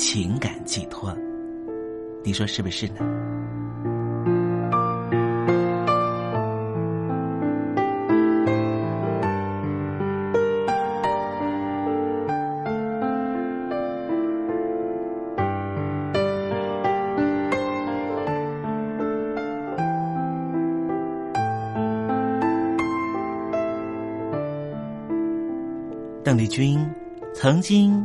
情感寄托，你说是不是呢？邓丽君。曾经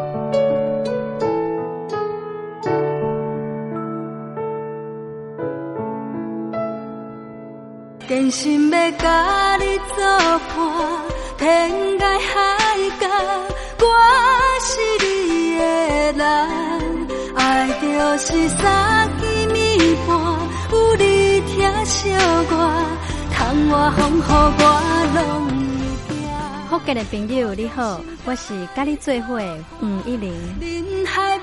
跟心要甲你作伴，天涯海角，我是你的人。爱就是三更暝半，有你疼惜我，窗外风雨我拢会惊。福建的朋友你好，我是甲你做伙吴一玲。人海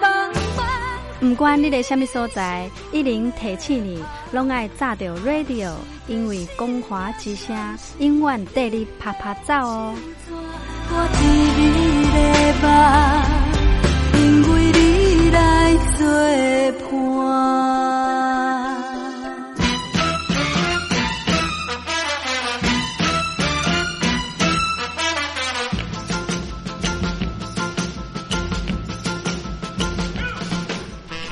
不管你在什么所在，一零提起你，拢爱炸着 radio，因为光华之声永远带你啪啪走哦。我你的因为你来作伴。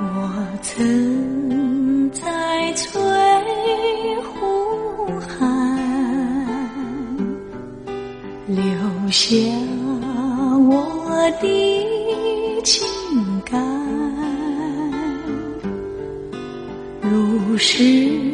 我曾在翠湖畔留下我的情感，如诗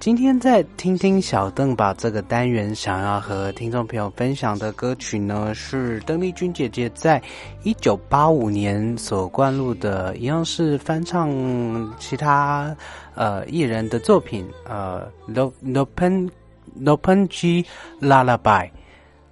今天在听听小邓吧这个单元，想要和听众朋友分享的歌曲呢，是邓丽君姐姐在一九八五年所灌录的，一样是翻唱其他呃艺人的作品，呃，No No Pen No Pen G Lullaby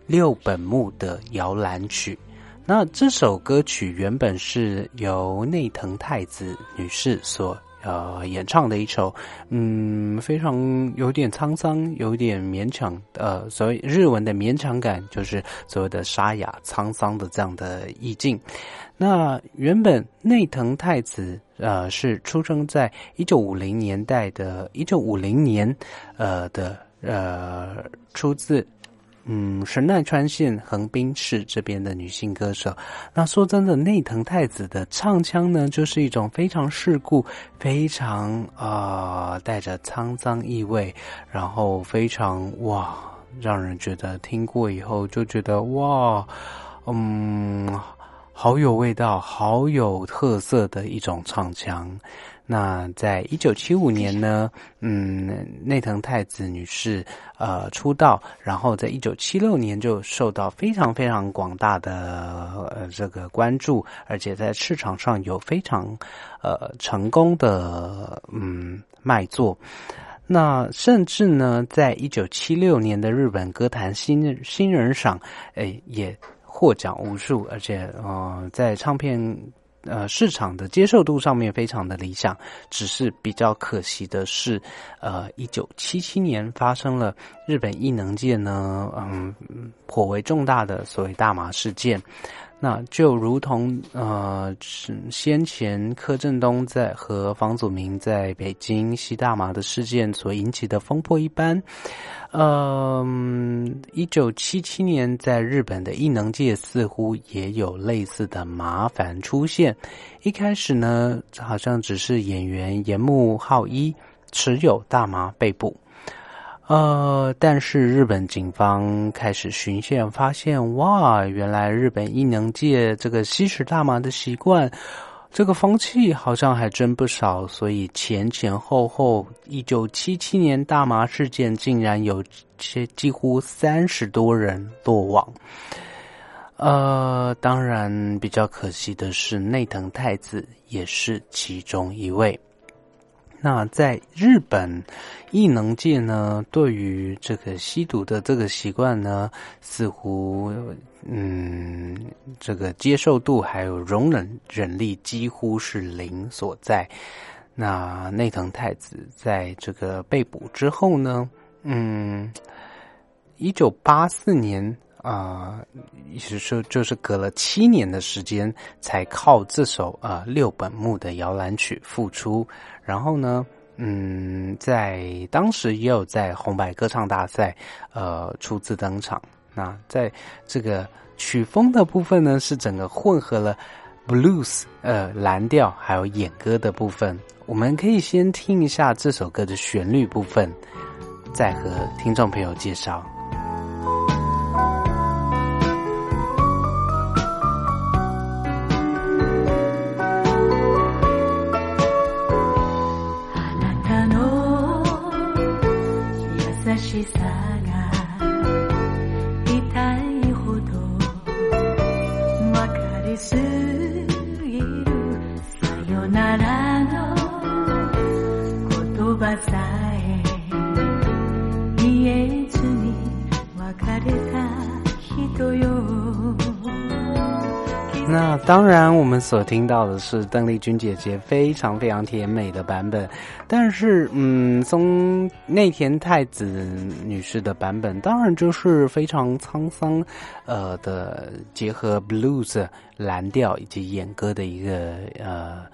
六本木的摇篮曲。那这首歌曲原本是由内藤太子女士所呃演唱的一首，嗯，非常有点沧桑，有点勉强，呃，所谓日文的勉强感，就是所谓的沙哑沧桑的这样的意境。那原本内藤太子呃是出生在一九五零年代的，一九五零年呃的呃出自。嗯，神奈川县横滨市这边的女性歌手。那说真的，内藤太子的唱腔呢，就是一种非常世故、非常啊带着沧桑意味，然后非常哇，让人觉得听过以后就觉得哇，嗯，好有味道、好有特色的一种唱腔。那在一九七五年呢，嗯，内藤太子女士呃出道，然后在一九七六年就受到非常非常广大的呃这个关注，而且在市场上有非常呃成功的嗯卖座。那甚至呢，在一九七六年的日本歌坛新新人赏，诶也获奖无数，而且呃在唱片。呃，市场的接受度上面非常的理想，只是比较可惜的是，呃，一九七七年发生了日本异能界呢，嗯，颇为重大的所谓大麻事件。那就如同呃，先前柯震东在和房祖名在北京吸大麻的事件所引起的风波一般，嗯，一九七七年在日本的艺能界似乎也有类似的麻烦出现。一开始呢，好像只是演员岩木浩一持有大麻被捕。呃，但是日本警方开始巡线，发现哇，原来日本艺能界这个吸食大麻的习惯，这个风气好像还真不少。所以前前后后，一九七七年大麻事件竟然有些几乎三十多人落网。呃，当然比较可惜的是，内藤太子也是其中一位。那在日本艺能界呢，对于这个吸毒的这个习惯呢，似乎嗯，这个接受度还有容忍忍力几乎是零所在。那内藤太子在这个被捕之后呢，嗯，一九八四年。啊，意思说就是隔了七年的时间，才靠这首啊六本木的摇篮曲复出。然后呢，嗯，在当时也有在红白歌唱大赛呃初次登场。那在这个曲风的部分呢，是整个混合了 blues 呃蓝调还有演歌的部分。我们可以先听一下这首歌的旋律部分，再和听众朋友介绍。当然，我们所听到的是邓丽君姐姐非常非常甜美的版本，但是，嗯，松内田太子女士的版本，当然就是非常沧桑，呃的结合 blues 蓝调以及演歌的一个呃。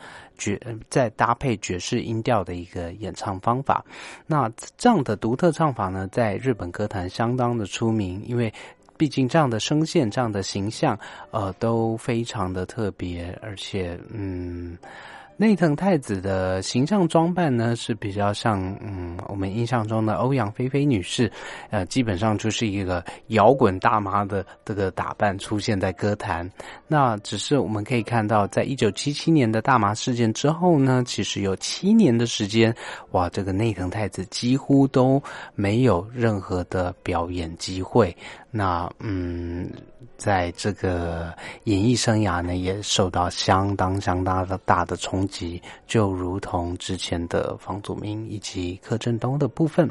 爵再搭配爵士音调的一个演唱方法，那这样的独特唱法呢，在日本歌坛相当的出名，因为毕竟这样的声线、这样的形象，呃，都非常的特别，而且，嗯。内藤太子的形象装扮呢是比较像，嗯，我们印象中的欧阳菲菲女士，呃，基本上就是一个摇滚大妈的这个打扮出现在歌坛。那只是我们可以看到，在一九七七年的大麻事件之后呢，其实有七年的时间，哇，这个内藤太子几乎都没有任何的表演机会。那嗯，在这个演艺生涯呢，也受到相当相当的大的冲击，就如同之前的房祖名以及柯震东的部分。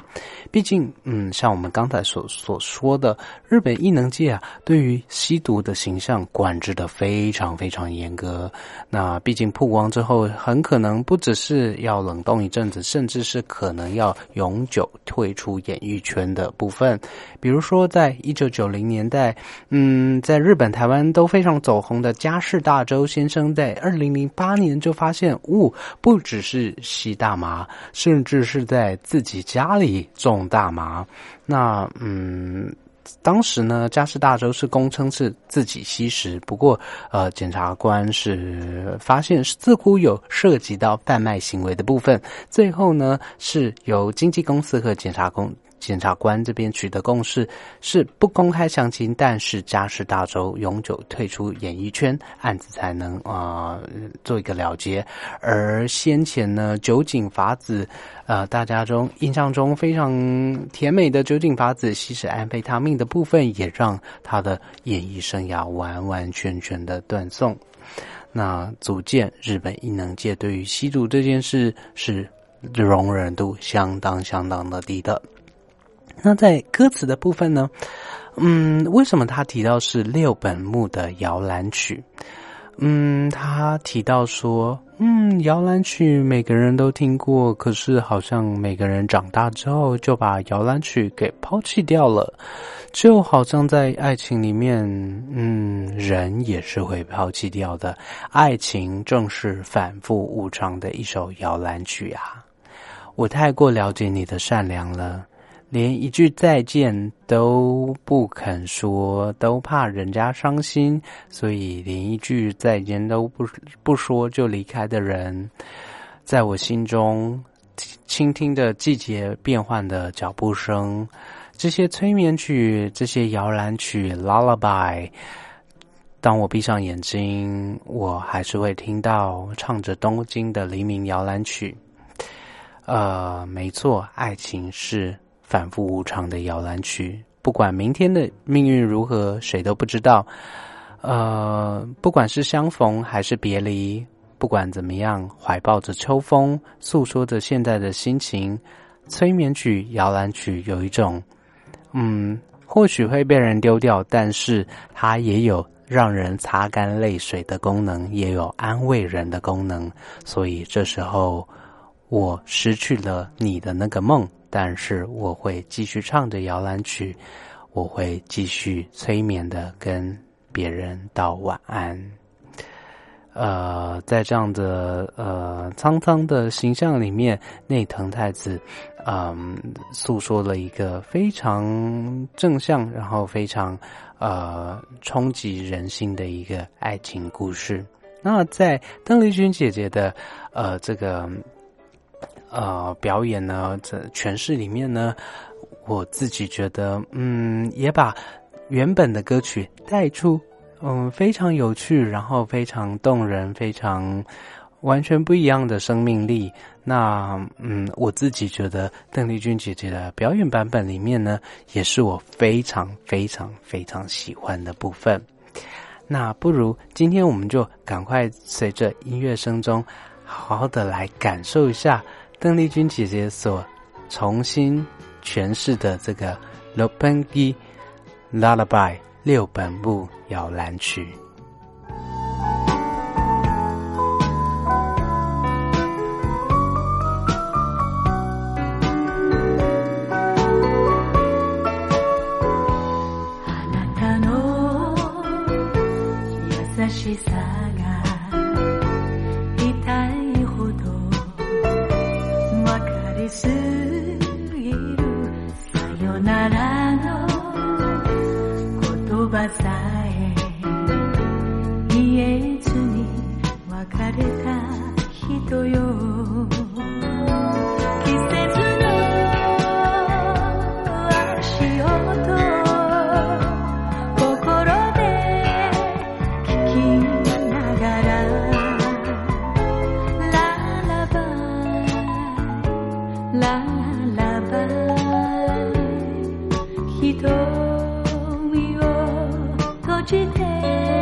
毕竟，嗯，像我们刚才所所说的，日本艺能界啊，对于吸毒的形象管制的非常非常严格。那毕竟曝光之后，很可能不只是要冷冻一阵子，甚至是可能要永久退出演艺圈的部分。比如说，在一九九零年代，嗯，在日本、台湾都非常走红的加世大周先生，在二零零八年就发现，哦，不只是吸大麻，甚至是在自己家里种大麻。那，嗯，当时呢，加世大周是公称是自己吸食，不过，呃，检察官是发现似乎有涉及到贩卖行为的部分，最后呢，是由经纪公司和检察公。检察官这边取得共识是不公开详情，但是嘉世大周永久退出演艺圈，案子才能啊做一个了结。而先前呢，酒井法子，呃，大家中印象中非常甜美的酒井法子吸食安非他命的部分，也让他的演艺生涯完完全全的断送。那足见日本艺能界对于吸毒这件事是容忍度相当相当的低的。那在歌词的部分呢？嗯，为什么他提到是六本木的摇篮曲？嗯，他提到说，嗯，摇篮曲每个人都听过，可是好像每个人长大之后就把摇篮曲给抛弃掉了，就好像在爱情里面，嗯，人也是会抛弃掉的。爱情正是反复无常的一首摇篮曲啊！我太过了解你的善良了。连一句再见都不肯说，都怕人家伤心，所以连一句再见都不不说就离开的人，在我心中倾听着季节变换的脚步声，这些催眠曲，这些摇篮曲，lullaby。当我闭上眼睛，我还是会听到唱着东京的黎明摇篮曲。呃，没错，爱情是。反复无常的摇篮曲，不管明天的命运如何，谁都不知道。呃，不管是相逢还是别离，不管怎么样，怀抱着秋风，诉说着现在的心情。催眠曲、摇篮曲有一种，嗯，或许会被人丢掉，但是它也有让人擦干泪水的功能，也有安慰人的功能。所以这时候，我失去了你的那个梦。但是我会继续唱着摇篮曲，我会继续催眠的跟别人道晚安。呃，在这样的呃沧桑的形象里面，内藤太子嗯诉说了一个非常正向，然后非常呃冲击人心的一个爱情故事。那在邓丽君姐姐的呃这个。呃，表演呢，这诠释里面呢，我自己觉得，嗯，也把原本的歌曲带出，嗯，非常有趣，然后非常动人，非常完全不一样的生命力。那，嗯，我自己觉得邓丽君姐姐的表演版本里面呢，也是我非常非常非常喜欢的部分。那不如今天我们就赶快随着音乐声中，好好的来感受一下。邓丽君姐姐所重新诠释的这个《Lopengi Lullaby》六本木摇篮曲。言 de Deus.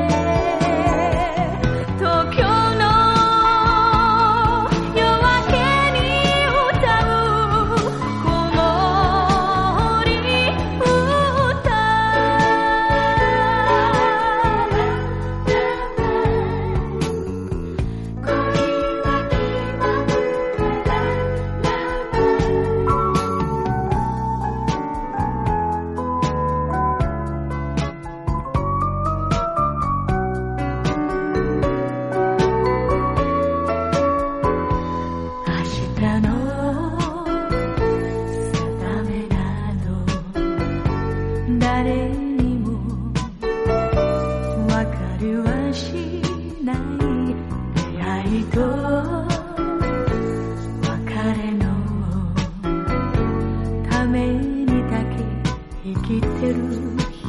生きてる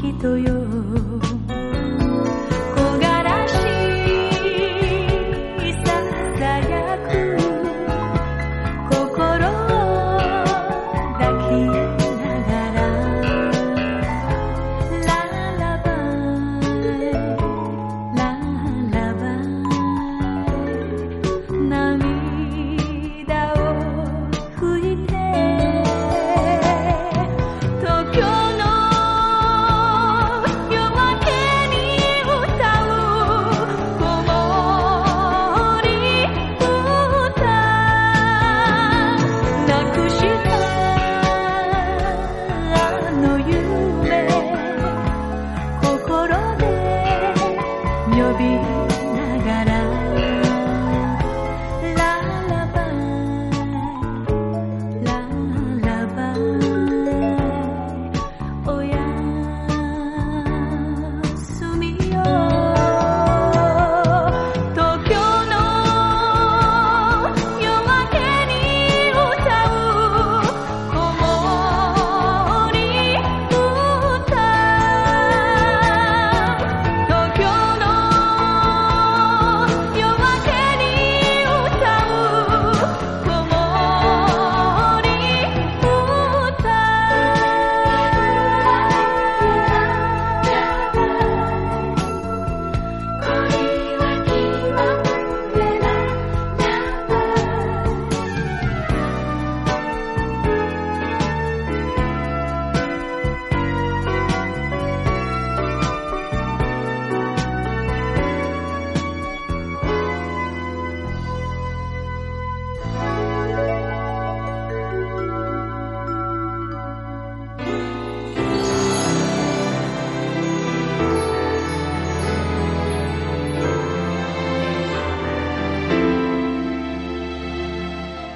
人よ。